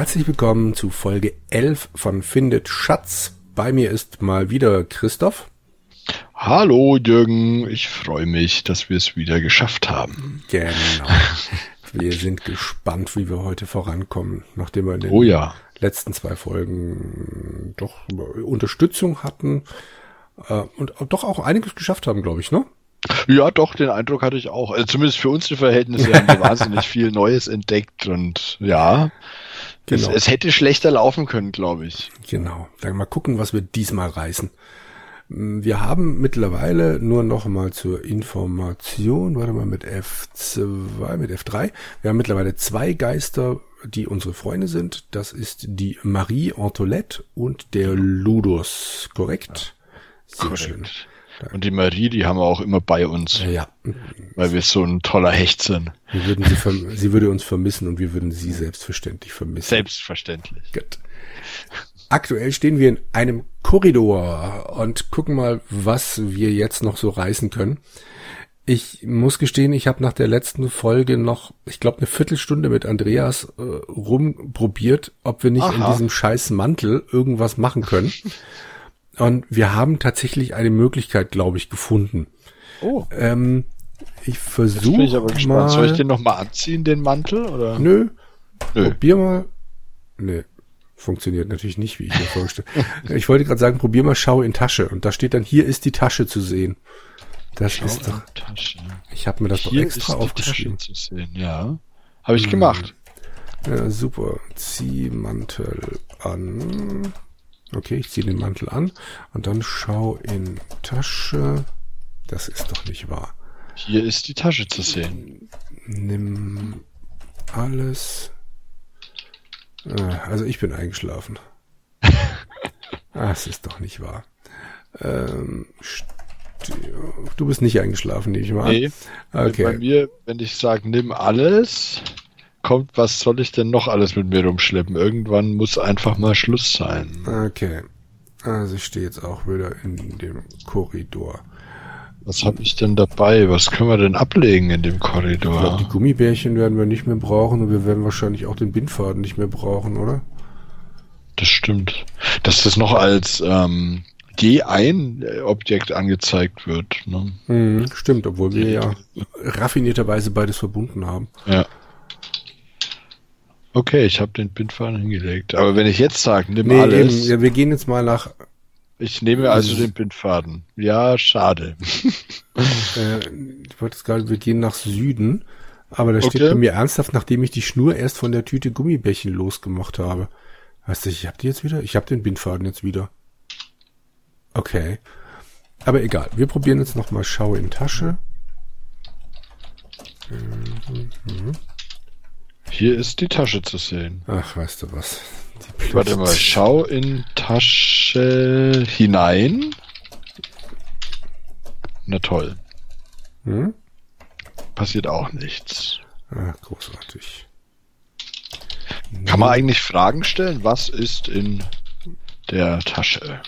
Herzlich willkommen zu Folge 11 von Findet Schatz. Bei mir ist mal wieder Christoph. Hallo Jürgen, ich freue mich, dass wir es wieder geschafft haben. Genau. Wir sind gespannt, wie wir heute vorankommen, nachdem wir in den Oh ja. letzten zwei Folgen doch Unterstützung hatten äh, und doch auch einiges geschafft haben, glaube ich, ne? Ja, doch, den Eindruck hatte ich auch. Also zumindest für unsere Verhältnisse haben wir wahnsinnig viel Neues entdeckt und ja, Genau. es, es hätte schlechter laufen können, glaube ich. Genau. Dann mal gucken, was wir diesmal reißen. Wir haben mittlerweile nur noch mal zur Information, warte mal mit F2, mit F3. Wir haben mittlerweile zwei Geister, die unsere Freunde sind. Das ist die Marie Antolette und der Ludus, korrekt? Sehr Korrekt. schön. Und die Marie, die haben wir auch immer bei uns, Ja, weil wir so ein toller Hecht sind. wir würden sie, sie würde uns vermissen und wir würden sie selbstverständlich vermissen. Selbstverständlich. Gut. Aktuell stehen wir in einem Korridor und gucken mal, was wir jetzt noch so reißen können. Ich muss gestehen, ich habe nach der letzten Folge noch, ich glaube, eine Viertelstunde mit Andreas äh, rumprobiert, ob wir nicht in Aha. diesem scheiß Mantel irgendwas machen können. Und wir haben tatsächlich eine Möglichkeit, glaube ich, gefunden. Oh, Ähm, ich versuche aber gespannt. Soll ich mal. den nochmal anziehen, den Mantel? Oder? Nö, Nö. Probier mal. Nee, funktioniert natürlich nicht, wie ich mir vorgestellt Ich wollte gerade sagen, probier mal Schau in Tasche. Und da steht dann, hier ist die Tasche zu sehen. Das Schau ist doch, Tasche. ich habe mir das doch Hier extra ist die aufgeschrieben. Tasche zu sehen, ja. Habe ich gemacht. Ja, super. Zieh Mantel an. Okay, ich ziehe den Mantel an. Und dann schau in Tasche. Das ist doch nicht wahr. Hier ist die Tasche zu sehen. Nimm alles. Äh, Also ich bin eingeschlafen. ah, es ist doch nicht wahr. Ähm, du bist nicht eingeschlafen, nehme ich mal an. Nee, Bei Okay. mir, wenn ich sage, nimm alles, kommt, was soll ich denn noch alles mit mir rumschleppen? Irgendwann muss einfach mal Schluss sein. Okay. Also ich stehe jetzt auch wieder in dem Korridor. Was habe ich denn dabei? Was können wir denn ablegen in dem Ich glaube, Korridor? die Gummibärchen werden wir nicht mehr brauchen und wir werden wahrscheinlich auch den Bindfaden nicht mehr brauchen, oder? Das stimmt. Dass das noch als ähm, je ein Objekt angezeigt wird. Ne? Mhm, stimmt, obwohl wir ja raffinierterweise beides verbunden haben. Ja. Okay, ich habe den Bindfaden hingelegt. Aber wenn ich jetzt sage, nimm Nee, alles, eben, ja, wir gehen jetzt mal nach ich nehme also den Bindfaden. Ja, schade. Äh, ich wollte jetzt gerade, wir gehen nach Süden, aber da steht Okay. bei mir ernsthaft, nachdem ich die Schnur erst von der Tüte Gummibärchen losgemacht habe. Weißt du, ich hab die jetzt wieder? Ich hab den Bindfaden jetzt wieder. Okay. Aber egal, wir probieren jetzt nochmal Schau in Tasche. Hier ist die Tasche zu sehen. Ach, weißt du was? Die Warte mal, schau in Tasche hinein. Na toll. Hm? Passiert auch nichts. Ah, großartig. Kann man eigentlich Fragen stellen? Was ist in der Tasche?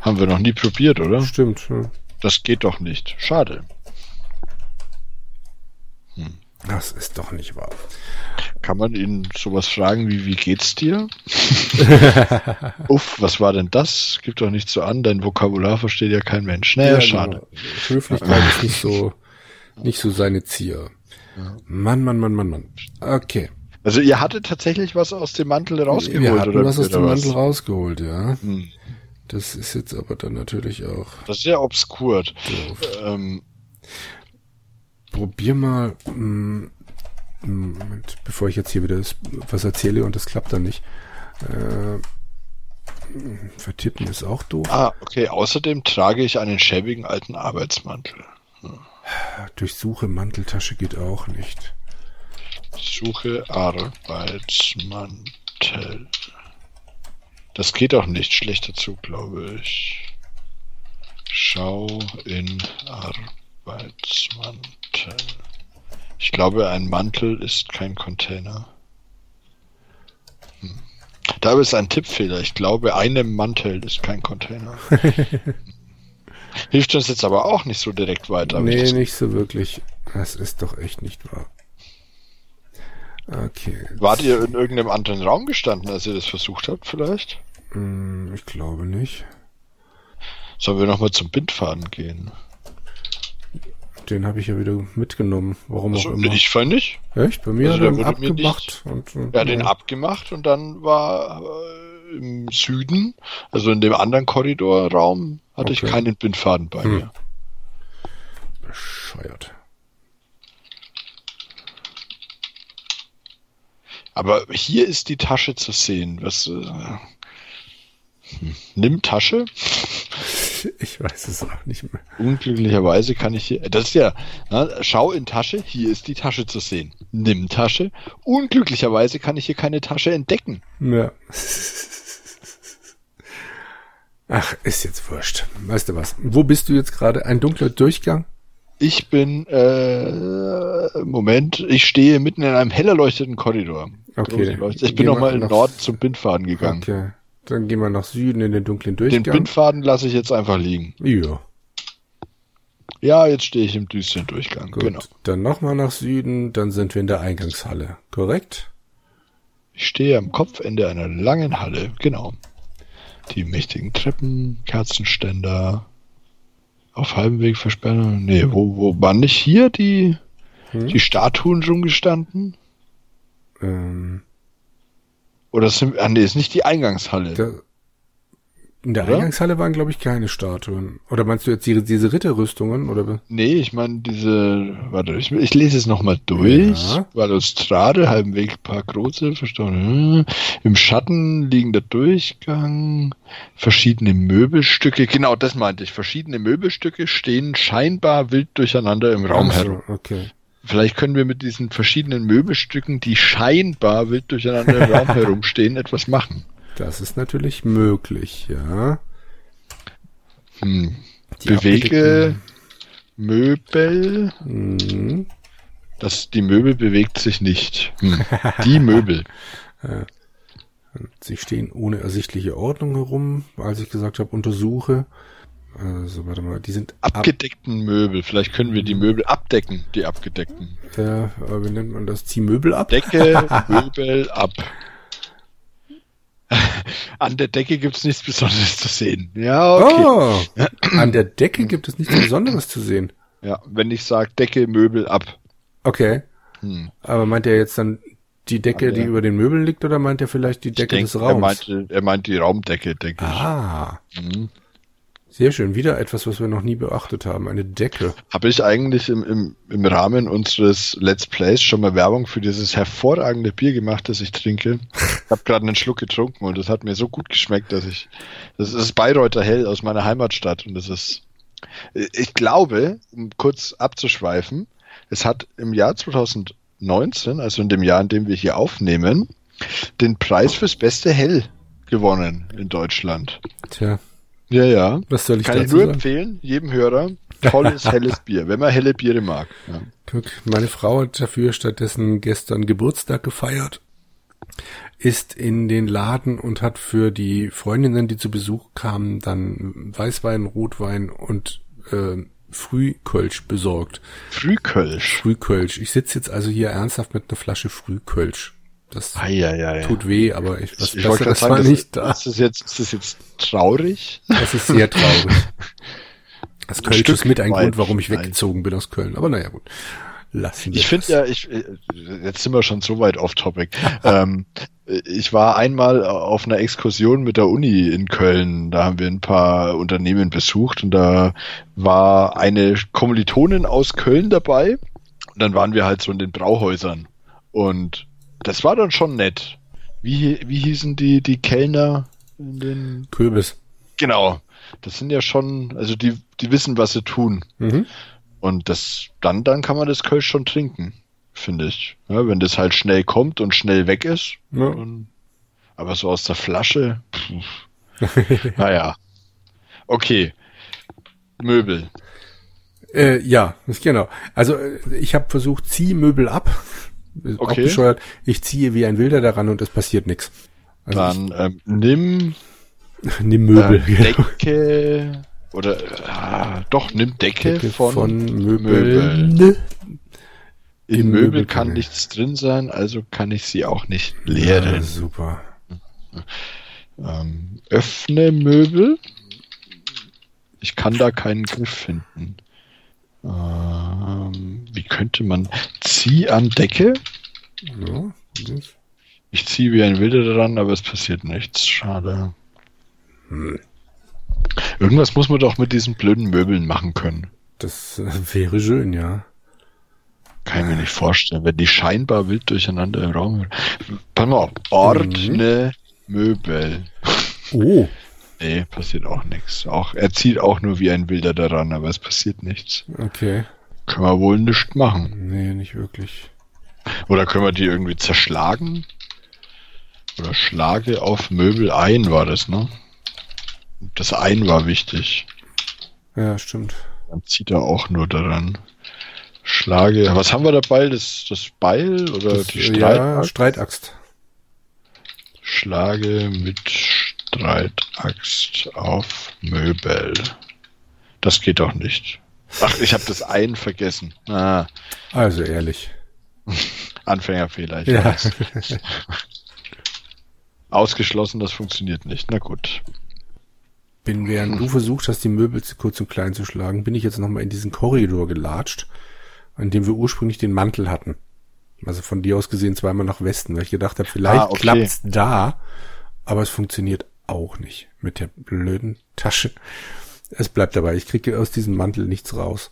Haben wir noch nie probiert, oder? Stimmt. ja. Das geht doch nicht. Schade. Das ist doch nicht wahr. Kann man ihn sowas fragen wie, wie geht's dir? Uff, was war denn das? Gib doch nicht so an, dein Vokabular versteht ja kein Mensch. Naja, Ja, schade. genau. Höflichkeit ist nicht so, nicht so seine Zier. Mann, Mann, Mann, Mann, Mann. Okay. Also ihr hattet tatsächlich was aus dem Mantel rausgeholt, Wir hatten oder? was aus dem Mantel rausgeholt, ja. Hm. Das ist jetzt aber dann natürlich auch Das ist sehr obskur. doof. Ähm, Probier mal, mm, Moment, bevor ich jetzt hier wieder das, was erzähle und das klappt dann nicht. Äh, vertippen ist auch doof. ah, okay. Außerdem trage ich einen schäbigen alten Arbeitsmantel. Durchsuche Manteltasche geht auch nicht. Suche Arbeitsmantel. Das geht auch nicht. Schlechter Zug, glaube ich. Schau in Arbeitsmantel. Ich glaube, ein Mantel ist kein Container. Hm. Da ist ein Tippfehler. Ich glaube, einem Mantel ist kein Container. Hilft uns jetzt aber auch nicht so direkt weiter. nee, nicht so wirklich. Das ist doch echt nicht wahr. Okay. Wart ihr in irgendeinem anderen Raum gestanden, als ihr das versucht habt, vielleicht? Hm, Ich glaube nicht. Sollen wir nochmal zum Bindfaden gehen? Den habe ich ja wieder mitgenommen. Warum Also, auch immer. ich fand nicht. Echt? Bei mir also hat er abgemacht. Und, und, Er hat den abgemacht und dann war äh, im Süden, also in dem anderen Korridorraum, hatte ich Okay. keinen Bindfaden bei Hm. mir. Bescheuert. Aber hier ist die Tasche zu sehen. Was, äh, hm. Nimm Tasche. Ich weiß es auch nicht mehr. Unglücklicherweise kann ich hier. Das ist ja. Na, schau in Tasche. Hier ist die Tasche zu sehen. Nimm Tasche. Unglücklicherweise kann ich hier keine Tasche entdecken. Ja. Ach, ist jetzt wurscht. Weißt du was? Wo bist du jetzt gerade? Ein dunkler Durchgang? Ich bin. Äh, Moment. Ich stehe mitten in einem hell erleuchteten Korridor. Okay. Ich bin nochmal in nach- Norden zum Bindfaden gegangen. Okay. Dann gehen wir nach Süden in den dunklen Den Durchgang. Bindfaden lasse ich jetzt einfach liegen. ja, Ja, jetzt stehe ich im düsteren Durchgang. gut. Genau. Dann nochmal nach Süden, dann sind wir in der Eingangshalle. Korrekt? Ich stehe am Kopfende einer langen Halle. Genau. Die mächtigen Treppen, Kerzenständer, auf halbem Weg versperren. Nee, wo, wo waren nicht hier die, Hm? die Statuen rumgestanden? Ähm, Oder sind, ah, nee, ist nicht die Eingangshalle. da, in der Oder? Eingangshalle waren, glaube ich, keine Statuen. Oder meinst du jetzt die, diese Ritterrüstungen? Oder? Nee, ich meine diese, warte, ich, ich lese es nochmal durch. Ja. Balustrade, halben Weg, paar große, verstauen. Im Schatten liegender Durchgang, verschiedene Möbelstücke, genau das meinte ich, verschiedene Möbelstücke stehen scheinbar wild durcheinander im Raum Ach so, herum. okay. Vielleicht können wir mit diesen verschiedenen Möbelstücken, die scheinbar wild durcheinander im Raum herumstehen, etwas machen. Das ist natürlich möglich, ja. Hm. Bewege Möbel. Mhm. Das, die Möbel bewegt sich nicht. Hm. Die Möbel. Sie stehen ohne ersichtliche Ordnung herum, als ich gesagt habe, untersuche. Also, warte mal, die sind ab, Abgedeckten Möbel. Vielleicht können wir die Möbel abdecken, die abgedeckten. äh, aber wie nennt man das? Zieh Möbel ab? Decke, Möbel ab. An der Decke gibt's nichts Besonderes zu sehen. Ja, okay. Oh, an der Decke gibt es nichts Besonderes zu sehen. Ja, wenn ich sage Decke, Möbel ab. Okay, Hm. aber meint er jetzt dann die Decke, die über den Möbeln liegt, oder meint er vielleicht die Decke ich des Raums? Er meinte, er meint die Raumdecke, denke ah, ich. Hm. Sehr schön. Wieder etwas, was wir noch nie beachtet haben. Eine Decke. Habe ich eigentlich im, im, im Rahmen unseres Let's Plays schon mal Werbung für dieses hervorragende Bier gemacht, das ich trinke? Ich habe gerade einen Schluck getrunken und das hat mir so gut geschmeckt, dass ich. Das ist Bayreuther Hell aus meiner Heimatstadt und das ist. Ich glaube, um kurz abzuschweifen, es hat im Jahr 2019, also in dem Jahr, in dem wir hier aufnehmen, den Preis fürs beste Hell gewonnen in Deutschland. Tja, Ja, ja. was soll ich Kann ich nur sagen? empfehlen, jedem Hörer. Tolles, helles Bier, wenn man helle Biere mag. Ja. Meine Frau hat dafür stattdessen gestern Geburtstag gefeiert, ist in den Laden und hat für die Freundinnen, die zu Besuch kamen, dann Weißwein, Rotwein und äh, Frühkölsch besorgt. Frühkölsch. Frühkölsch. Ich sitze jetzt also hier ernsthaft mit einer Flasche Frühkölsch. Das Eieiei. tut weh, aber ich, was ich wollte Besseres gerade war sagen, nicht das, da. ist, das jetzt, ist das jetzt traurig? Das ist sehr traurig. Das Stück ist mit ein Grund, warum ich weggezogen bin aus Köln. Aber naja, gut. Lassen wir Ich finde ja, ich, jetzt sind wir schon so weit off topic. ähm, ich war einmal auf einer Exkursion mit der Uni in Köln. Da haben wir ein paar Unternehmen besucht und da war eine Kommilitonin aus Köln dabei. Und dann waren wir halt so in den Brauhäusern. Und das war dann schon nett. Wie, wie hießen die, die Kellner in den Kürbis. Genau. Das sind ja schon, also die, die wissen, was sie tun. Mhm. Und das, dann, dann kann man das Kölsch schon trinken, finde ich. Ja, wenn das halt schnell kommt und schnell weg ist. Ja. Dann, aber so aus der Flasche, pff, naja. Okay. Möbel. Äh, ja, genau. Also äh, ich habe versucht, zieh Möbel ab. Ist Auch Okay. bescheuert. Ich ziehe wie ein Wilder daran und es passiert nichts. Also Dann ähm, nimm ich, nimm Möbel. äh, Decke oder ah, doch, nimm Decke, Decke von, von Möbeln. Möbeln. Im, Im Möbel Möbel kann ich. nichts drin sein, also kann ich sie auch nicht leeren. Ja, super. Ähm, öffne Möbel. Ich kann da keinen Griff finden. Ähm, wie könnte man. Zieh an Decke. Ja, Ich ziehe wie ein Wilder daran, aber es passiert nichts. Schade. Hm. Irgendwas muss man doch mit diesen blöden Möbeln machen können. Das äh, wäre schön, ja. Kann ich mir nicht vorstellen, wenn die scheinbar wild durcheinander im Raum. Pass mal auf. Ordne Möbel. Oh, Nee, passiert auch nichts. Auch, er zieht auch nur wie ein Wilder daran, aber es passiert nichts. okay. Können wir wohl nichts machen. Nee, nicht wirklich. Oder können wir die irgendwie zerschlagen? Oder schlage auf Möbel ein, war das, ne? Das ein war wichtig. Ja, stimmt. Dann zieht er auch nur daran. Schlage. Was haben wir dabei? Das, das Beil oder Das, die Streitaxt? ja, Streitaxt. Schlage mit Streitaxt auf Möbel. Das geht doch nicht. Ach, ich habe das ein vergessen. Ah, Also ehrlich. Anfängerfehler. Ich Ja. Ausgeschlossen, das funktioniert nicht. Na gut. Bin, während du versucht hast, die Möbel zu kurz und klein zu schlagen, bin ich jetzt nochmal in diesen Korridor gelatscht, an dem wir ursprünglich den Mantel hatten. Also von dir aus gesehen zweimal nach Westen, weil ich gedacht habe, vielleicht Ah, okay. klappt's da, aber es funktioniert auch nicht mit der blöden Tasche. Es bleibt dabei, ich kriege aus diesem Mantel nichts raus.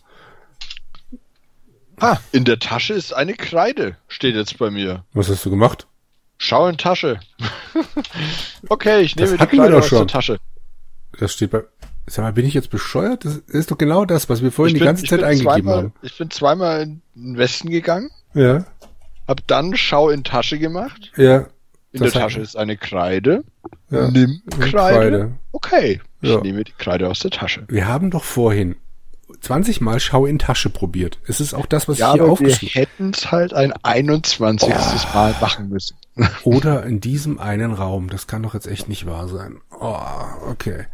Ah, in der Tasche ist eine Kreide, steht jetzt bei mir. Was hast du gemacht? Schau in Tasche. okay, ich Das nehme die hatten wir Kreide aus schon. der Tasche. Das steht bei. Sag mal, bin ich jetzt bescheuert? Das ist doch genau das, was wir vorhin Ich die bin- ganze Zeit bin eingegeben zweimal, haben. Ich bin zweimal in den Westen gegangen, Ja, hab dann Schau in Tasche gemacht. ja. In Das der Tasche ist eine Kreide. Ja. Nimm Kreide. Kreide. Okay, ich Ja. nehme die Kreide aus der Tasche. Wir haben doch vorhin 20 Mal Schau in Tasche probiert. Es ist auch das, was Ja, ich hier aber wir aufgeschrieben hätten es halt ein 21. Mal machen müssen. Oder in diesem einen Raum. Das kann doch jetzt echt nicht wahr sein. Oh, okay.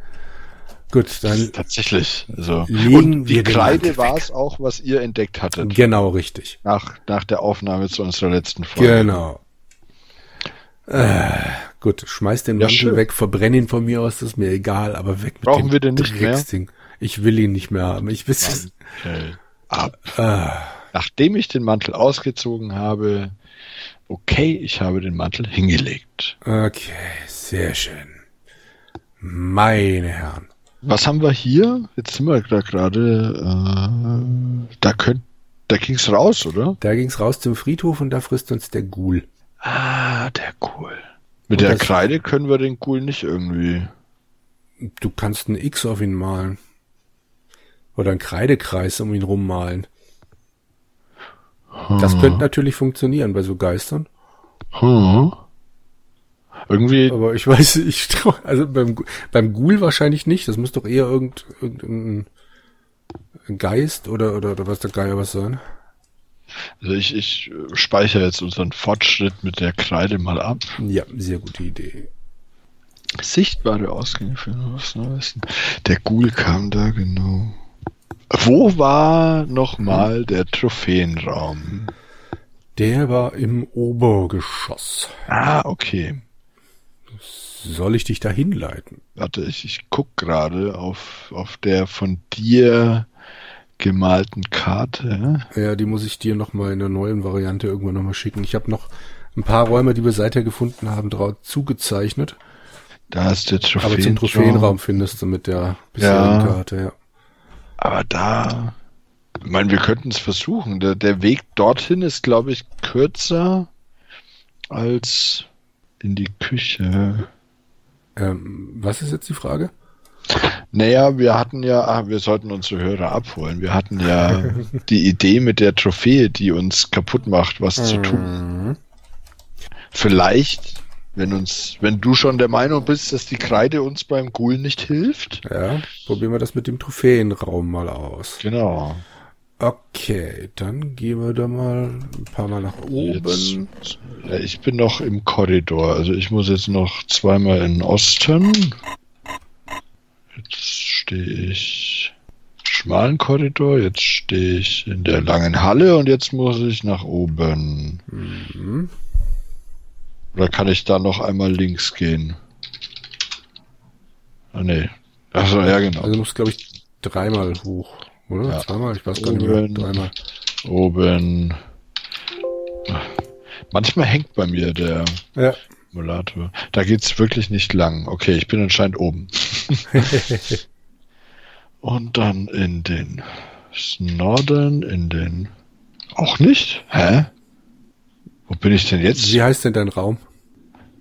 Gut, dann Tatsächlich. Also. Und die wir Kreide war es auch, was ihr entdeckt hattet. genau richtig. Nach, nach der Aufnahme zu unserer letzten Folge. Genau. Äh, gut, schmeiß den Ja, Mantel schön. weg, verbrenn ihn von mir aus, das ist mir egal, aber weg mit Brauchen dem wir den nicht mehr? Drecksding. Ich will ihn nicht mehr haben. Ich will Okay. Ab. Ah, Nachdem ich den Mantel ausgezogen habe, okay, ich habe den Mantel hingelegt. okay, sehr schön. Meine Herren. Was haben wir hier? Jetzt sind wir da gerade. Äh, da könnt, da ging's raus, oder? Da ging's raus zum Friedhof und da frisst uns der Ghoul. Ah, der Ghoul. Mit Und der Kreide können wir den Ghoul nicht irgendwie. Du kannst ein X auf ihn malen. Oder einen Kreidekreis um ihn rummalen. Das könnte natürlich funktionieren bei so Geistern. Hm. Irgendwie, Aber ich weiß, ich also beim, beim Ghoul wahrscheinlich nicht. Das muss doch eher irgend, irgendein Geist oder, oder, oder was der Geier was sein. Also ich, ich äh, speichere jetzt unseren Fortschritt mit der Kreide mal ab. Ja, sehr gute Idee. Sichtbare Ausgänge für was Neues. Der Ghoul kam da, genau. Wo war nochmal der Trophäenraum? Der war im Obergeschoss. Ah, okay. Soll ich dich da hinleiten? Warte, ich, ich guck gerade auf, auf der von dir gemalten Karte. Ja, die muss ich dir nochmal in der neuen Variante irgendwann nochmal schicken. Ich habe noch ein paar Räume, die wir seither gefunden haben, drauf zugezeichnet. Da ist der Trophäenraum. Aber zum Trophäenraum findest du mit der bisherigen Ja. Karte, ja. Aber da, ich meine, wir könnten es versuchen. Der, der Weg dorthin ist, glaube ich, kürzer als in die Küche. Ähm, was ist jetzt die Frage? Naja, wir hatten ja, ah, wir sollten unsere Hörer abholen. Wir hatten ja die Idee mit der Trophäe, die uns kaputt macht, was zu tun. Mhm. Vielleicht, wenn uns, wenn du schon der Meinung bist, dass die Kreide uns beim Ghoul nicht hilft. Ja, probieren wir das mit dem Trophäenraum mal aus. Genau. Okay, dann gehen wir da mal ein paar Mal nach oben. Jetzt, ich bin noch im Korridor, also ich muss jetzt noch zweimal in den Osten. Jetzt stehe ich schmalen Korridor, jetzt stehe ich in der langen Halle und jetzt muss ich nach oben. Mhm. Oder kann ich da noch einmal links gehen? Ah, nee. Achso, ja, genau. Also du musst, glaube ich, dreimal hoch, oder? Ja. Zweimal? Ich weiß gar nicht mehr. Dreimal. Oben. Manchmal hängt bei mir der Ja. Emulator. Da geht's wirklich nicht lang. Okay, ich bin anscheinend oben. Und dann in den Norden, in den. Auch nicht? Hä? Wo bin ich denn jetzt? Wie heißt denn dein Raum?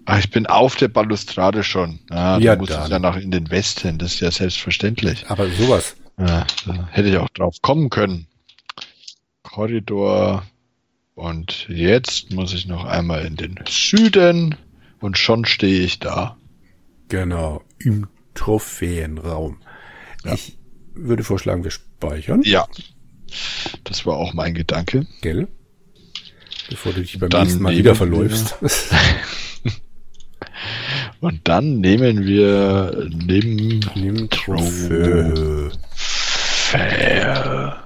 Ah, ich bin auf der Balustrade schon. Ah, Ja, da muss dann. ich nach in den Westen. Das ist ja selbstverständlich. Aber sowas. Ja, hätte ich auch drauf kommen können. Korridor. Und jetzt muss ich noch einmal in den Süden. Und schon stehe ich da. Genau. Im Trophäenraum. Ja. Ich würde vorschlagen, wir speichern. Ja. Das war auch mein Gedanke. Gell? Bevor du dich beim Dann nächsten Mal wieder wir- verläufst. Und dann nehmen wir neben Nimm Trophäe. Fair.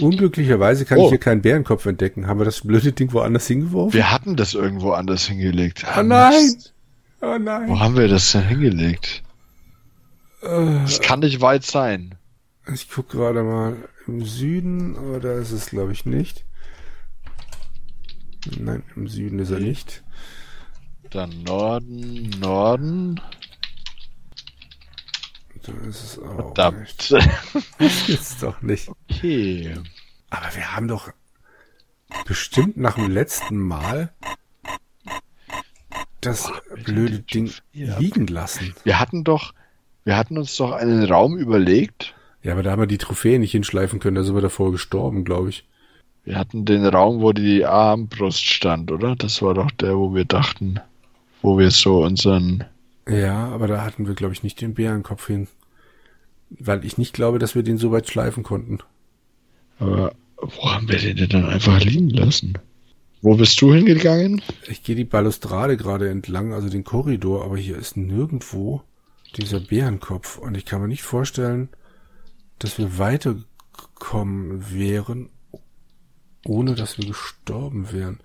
Unglücklicherweise kann Oh. ich hier keinen Bärenkopf entdecken. Haben wir das blöde Ding woanders hingeworfen? Wir hatten das irgendwo anders hingelegt. Oh nein! Oh Wo nein! haben wir das denn hingelegt? Äh, Das kann nicht weit sein. Ich guck gerade mal im Süden, aber da ist es glaube ich nicht. Nein, im Süden ist er nicht. Dann Norden, Norden. Da ist auch. Verdammt. Das ist doch nicht. Okay. Aber wir haben doch bestimmt nach dem letzten Mal das blöde Ding Ja. liegen lassen. Wir hatten doch, wir hatten uns doch einen Raum überlegt. Ja, aber da haben wir die Trophäe nicht hinschleifen können, da sind wir davor gestorben, glaube ich. Wir hatten den Raum, wo die Armbrust stand, oder? Das war doch der, wo wir dachten, wo wir so unseren. Ja, aber da hatten wir, glaube ich, nicht den Bärenkopf hin. Weil ich nicht glaube, dass wir den so weit schleifen konnten. Aber wo haben wir den denn dann einfach liegen lassen? Wo bist du hingegangen? Ich gehe die Balustrade gerade entlang, also den Korridor, aber hier ist nirgendwo dieser Bärenkopf. Und ich kann mir nicht vorstellen, dass wir weitergekommen wären, ohne dass wir gestorben wären.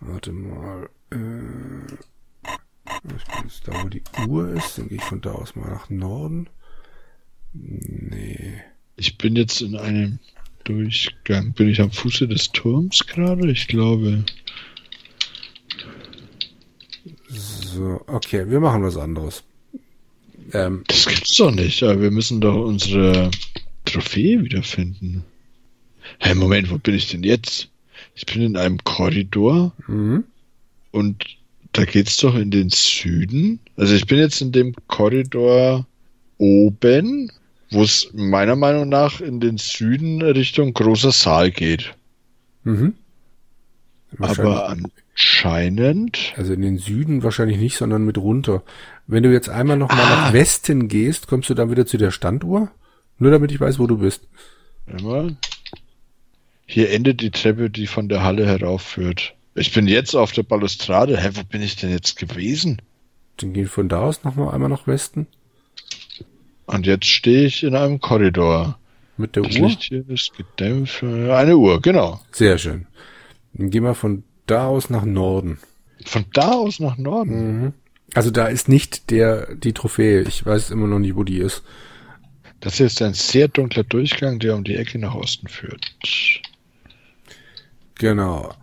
Warte mal. Äh, ich bin jetzt da, wo die Uhr ist. Dann gehe ich von da aus mal nach Norden. Nee. Ich bin jetzt in einem Durchgang. Bin ich am Fuße des Turms gerade? Ich glaube. So, okay, wir machen was anderes. Ähm, Das gibt's doch nicht. Aber wir müssen doch unsere Trophäe wiederfinden. Hey, Moment, wo bin ich denn jetzt? Ich bin in einem Korridor mhm. und da geht's doch in den Süden. Also ich bin jetzt in dem Korridor oben, wo es meiner Meinung nach in den Süden Richtung großer Saal geht. Mhm. Aber anscheinend. Also in den Süden wahrscheinlich nicht, sondern mit runter. Wenn du jetzt einmal noch mal Ah. nach Westen gehst, kommst du dann wieder zu der Standuhr? Nur damit ich weiß, wo du bist. Mal. Hier endet die Treppe, die von der Halle heraufführt. Ich bin jetzt auf der Balustrade. Hä, wo bin ich denn jetzt gewesen? Dann gehen von da aus noch mal einmal nach Westen. Und jetzt stehe ich in einem Korridor. Mit der Das Uhr. Licht hier ist gedämpft. Eine Uhr, genau. Sehr schön. Dann gehen wir von da aus nach Norden. Von da aus nach Norden. Mhm. Also da ist nicht der, die Trophäe. Ich weiß immer noch nicht, wo die ist. Das hier ist ein sehr dunkler Durchgang, der um die Ecke nach Osten führt. Genau.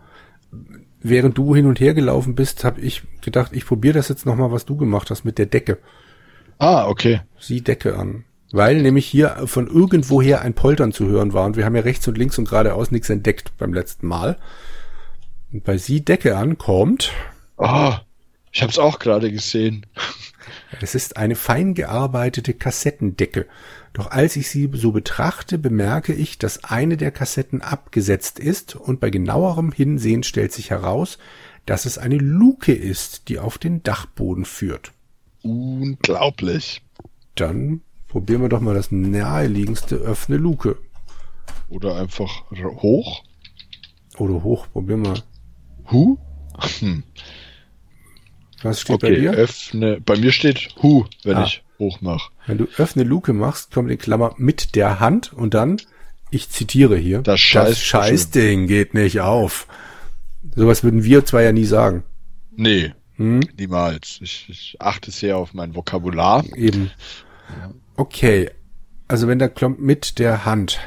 Während du hin und her gelaufen bist, habe ich gedacht, ich probiere das jetzt noch mal, was du gemacht hast mit der Decke. Ah, okay. Sieh Decke an. Weil nämlich hier von irgendwoher ein Poltern zu hören war und wir haben ja rechts und links und geradeaus nichts entdeckt beim letzten Mal. Und bei Sie Decke an kommt, Oh, ich habe es auch gerade gesehen. Es ist eine fein gearbeitete Kassettendecke. Doch als ich sie so betrachte, bemerke ich, dass eine der Kassetten abgesetzt ist und bei genauerem Hinsehen stellt sich heraus, dass es eine Luke ist, die auf den Dachboden führt. Unglaublich. Dann probieren wir doch mal das naheliegendste Öffne Luke. Oder einfach hoch. Oder hoch, probier mal. Hu? Hm. Was steht bei Okay, dir? öffne. Bei mir steht Hu, wenn Ah, ich hochmache. Wenn du öffne Luke machst, kommt in Klammer mit der Hand und dann, ich zitiere hier, Das Scheiß- das Scheißding geht nicht auf. Sowas würden wir zwei ja nie sagen. Nee, Hm? niemals. Ich, ich achte sehr auf mein Vokabular. Eben. Okay. Also wenn da kommt mit der Hand.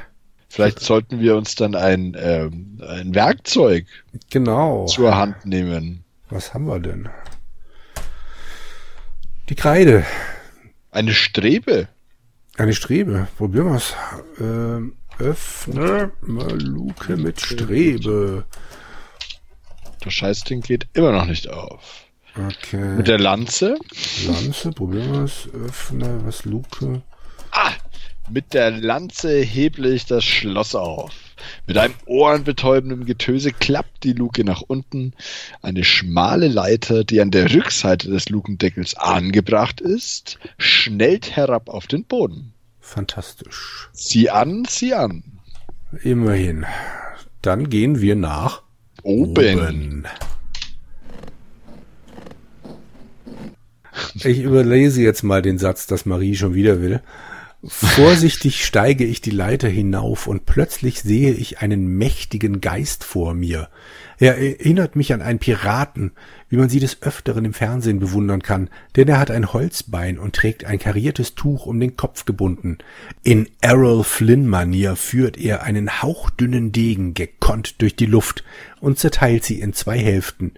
Vielleicht sollten wir uns dann ein, ähm, ein Werkzeug Genau. zur Hand nehmen. Was haben wir denn? Die Kreide. Eine Strebe. Eine Strebe. Probieren wir's. Ähm, öffne mal Luke mit Strebe. Das Scheißding geht immer noch nicht auf. Okay. Mit der Lanze? Lanze, probieren wir's. Öffne, was Luke. Ah! Mit der Lanze heble ich das Schloss auf. Mit einem ohrenbetäubenden Getöse klappt die Luke nach unten. Eine schmale Leiter, die an der Rückseite des Lukendeckels angebracht ist, schnellt herab auf den Boden. Fantastisch. Sieh an, sieh an. Immerhin. Dann gehen wir nach Oben. oben. Ich überlese jetzt mal den Satz, dass Marie schon wieder will. Vorsichtig steige ich die Leiter hinauf und plötzlich sehe ich einen mächtigen Geist vor mir. Er erinnert mich an einen Piraten, wie man sie des Öfteren im Fernsehen bewundern kann, denn er hat ein Holzbein und trägt ein kariertes Tuch um den Kopf gebunden. In Errol Flynn-Manier führt er einen hauchdünnen Degen gekonnt durch die Luft und zerteilt sie in zwei Hälften.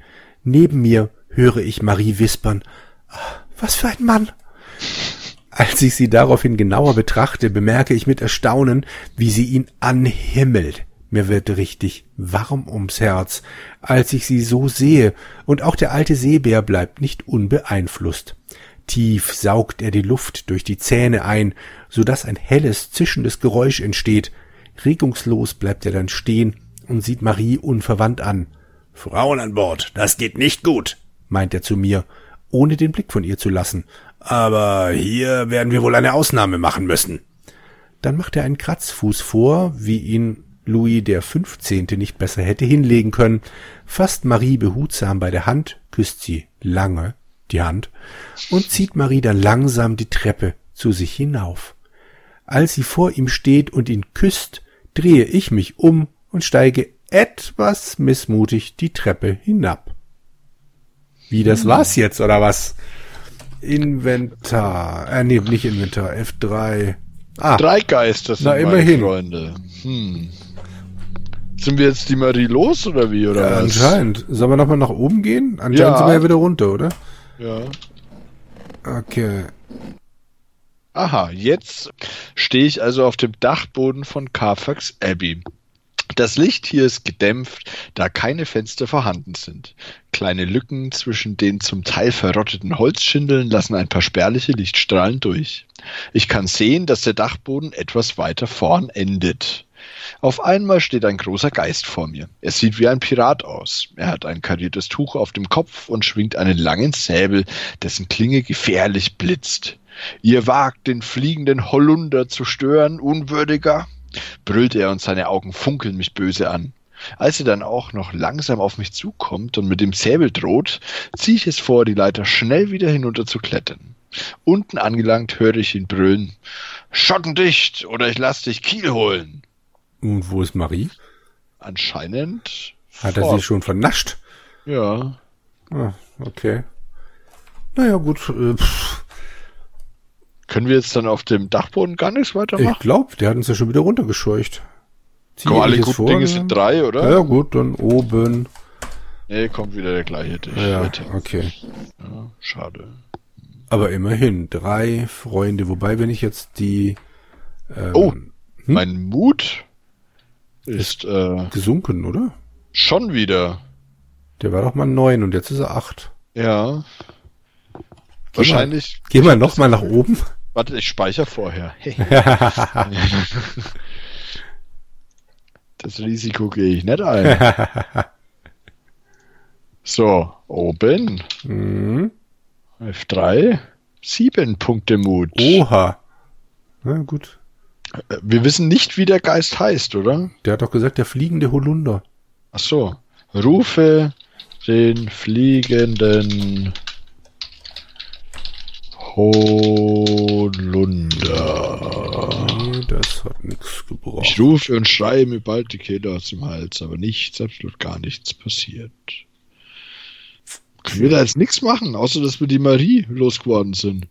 Neben mir höre ich Marie wispern, "Ah, was für ein Mann! Als ich sie daraufhin genauer betrachte, bemerke ich mit Erstaunen, wie sie ihn anhimmelt. Mir wird richtig warm ums Herz, als ich sie so sehe, und auch der alte Seebär bleibt nicht unbeeinflusst. Tief saugt er die Luft durch die Zähne ein, so dass ein helles, zischendes Geräusch entsteht. Regungslos bleibt er dann stehen und sieht Marie unverwandt an. Frauen an Bord, das geht nicht gut, meint er zu mir, ohne den Blick von ihr zu lassen. Aber hier werden wir wohl eine Ausnahme machen müssen. Dann macht er einen Kratzfuß vor, wie ihn Louis der Fünfzehnte nicht besser hätte hinlegen können, fasst Marie behutsam bei der Hand, küsst sie lange die Hand und zieht Marie dann langsam die Treppe zu sich hinauf. Als sie vor ihm steht und ihn küsst, drehe ich mich um und steige etwas missmutig die Treppe hinab. Wie, das war's jetzt, oder was? Inventar. Äh, nee, nicht Inventar. F3. Ah, Drei Geister sind Na, immerhin. Freunde. Hm. Sind wir jetzt die Marie los oder wie? Oder äh, was? anscheinend. Sollen wir nochmal nach oben gehen? Anscheinend Ja. sind wir ja wieder runter, oder? Ja. Okay. Aha, jetzt stehe ich also auf dem Dachboden von Carfax Abbey. Das Licht hier ist gedämpft, da keine Fenster vorhanden sind. Kleine Lücken zwischen den zum Teil verrotteten Holzschindeln lassen ein paar spärliche Lichtstrahlen durch. Ich kann sehen, dass der Dachboden etwas weiter vorn endet. Auf einmal steht ein großer Geist vor mir. Er sieht wie ein Pirat aus. Er hat ein kariertes Tuch auf dem Kopf und schwingt einen langen Säbel, dessen Klinge gefährlich blitzt. Ihr wagt, den fliegenden Holunder zu stören, Unwürdiger, brüllt er und seine Augen funkeln mich böse an. Als er dann auch noch langsam auf mich zukommt und mit dem Säbel droht, ziehe ich es vor, die Leiter schnell wieder hinunter zu klettern. Unten angelangt höre ich ihn brüllen. Schottendicht oder ich lass dich Kiel holen. Und wo ist Marie? Anscheinend. Hat er sie schon vernascht? Ja. Ah, okay. Naja, gut. Äh, pff, Können wir jetzt dann auf dem Dachboden gar nichts ich weitermachen? glaube, der hat uns ja schon wieder runtergescheucht. Zieh Komm, alle ich guten vor, Dinge sind drei, oder? Ja, gut, dann oben. Nee, kommt wieder der gleiche Tisch. Ja, okay. Ja, schade. Aber immerhin, drei Freunde. Wobei, wenn ich jetzt die ähm, Oh. Hm? Mein Mut ist äh, gesunken, oder? schon wieder. Der war doch mal neun und jetzt ist er acht. Ja. Wahrscheinlich. Gehen wir noch mal nach oben. Warte, ich speichere vorher. das Risiko gehe ich nicht ein. So, oben. Mhm. F3. Sieben Punkte Mut. Oha. Na gut. Wir wissen nicht, wie der Geist heißt, oder? Der hat doch gesagt, der fliegende Holunder. Ach so. Rufe den fliegenden Holunder. Nee, das hat nichts gebraucht. Ich rufe und schreie mir bald die Kehle aus dem Hals, aber nichts, absolut gar nichts passiert. Können wir da jetzt nichts machen, außer dass wir die Marie losgeworden sind?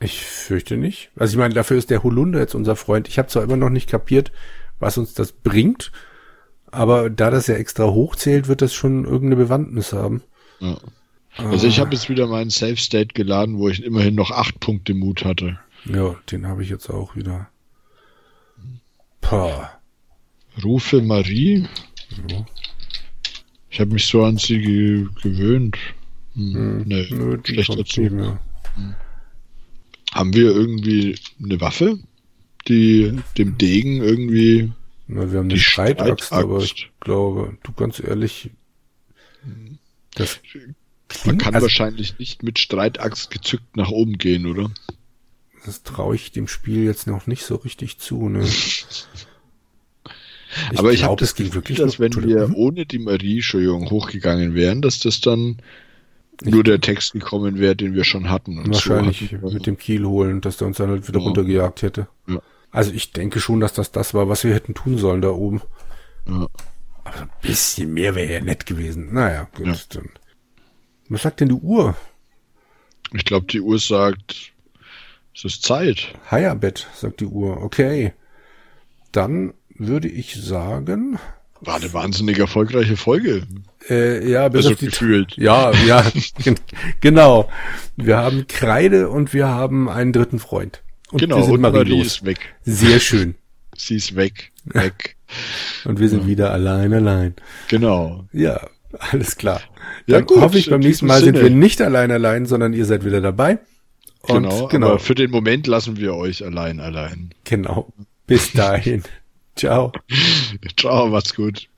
Ich fürchte nicht. Also ich meine, dafür ist der Holunder jetzt unser Freund. Ich habe zwar immer noch nicht kapiert, was uns das bringt, aber da das ja extra hochzählt, wird das schon irgendeine Bewandtnis haben. Ja. Also ich habe jetzt wieder meinen Safe State geladen, wo ich immerhin noch acht Punkte Mut hatte. Ja, den habe ich jetzt auch wieder. Pah. Rufe Marie. Ja. Ich habe mich so an sie ge gewöhnt. Hm. Hm. Nö, die schlechter Zug. mehr. Haben wir irgendwie eine Waffe, die dem Degen irgendwie Na, wir haben Die eine Streitaxt, Streitaxt. aber ich glaube, du ganz ehrlich, das Man klingt, kann also, wahrscheinlich nicht mit Streitaxt gezückt nach oben gehen, oder? das traue ich dem Spiel jetzt noch nicht so richtig zu. Ne? Ich Aber ich habe glaub, das ging wirklich dass wenn wir Entschuldigung. ohne die Marie, Entschuldigung, hochgegangen wären, dass das dann nur der Text gekommen wäre, den wir schon hatten. Und wahrscheinlich so hatten wir- mit dem Kiel holen, dass der uns dann halt wieder Ja. runtergejagt hätte. Ja. Also ich denke schon, dass das das war, was wir hätten tun sollen da oben. Ja. Aber ein bisschen mehr wäre ja nett gewesen. Naja, gut, dann. Was sagt denn die Uhr? Ich glaube, die Uhr sagt, es ist Zeit. Heierbett, sagt die Uhr. Okay. Dann würde ich sagen, War eine wahnsinnig erfolgreiche Folge. äh, ja, bis Also auf die gefühlt. Ja, ja, gen- genau. Wir haben Kreide und wir haben einen dritten Freund. Und genau, wir sind und Marie Marie ist weg. Sehr schön. Sie ist weg. Weg. Und wir sind wieder allein, allein. genau. Ja, alles klar. Ja, Dann gut, hoffe ich, beim nächsten Mal sind Sinne. wir nicht allein, allein, sondern ihr seid wieder dabei. Und Genau, genau, Aber für den Moment lassen wir euch allein, allein. genau. Bis dahin. Ciao. Ciao, macht's gut.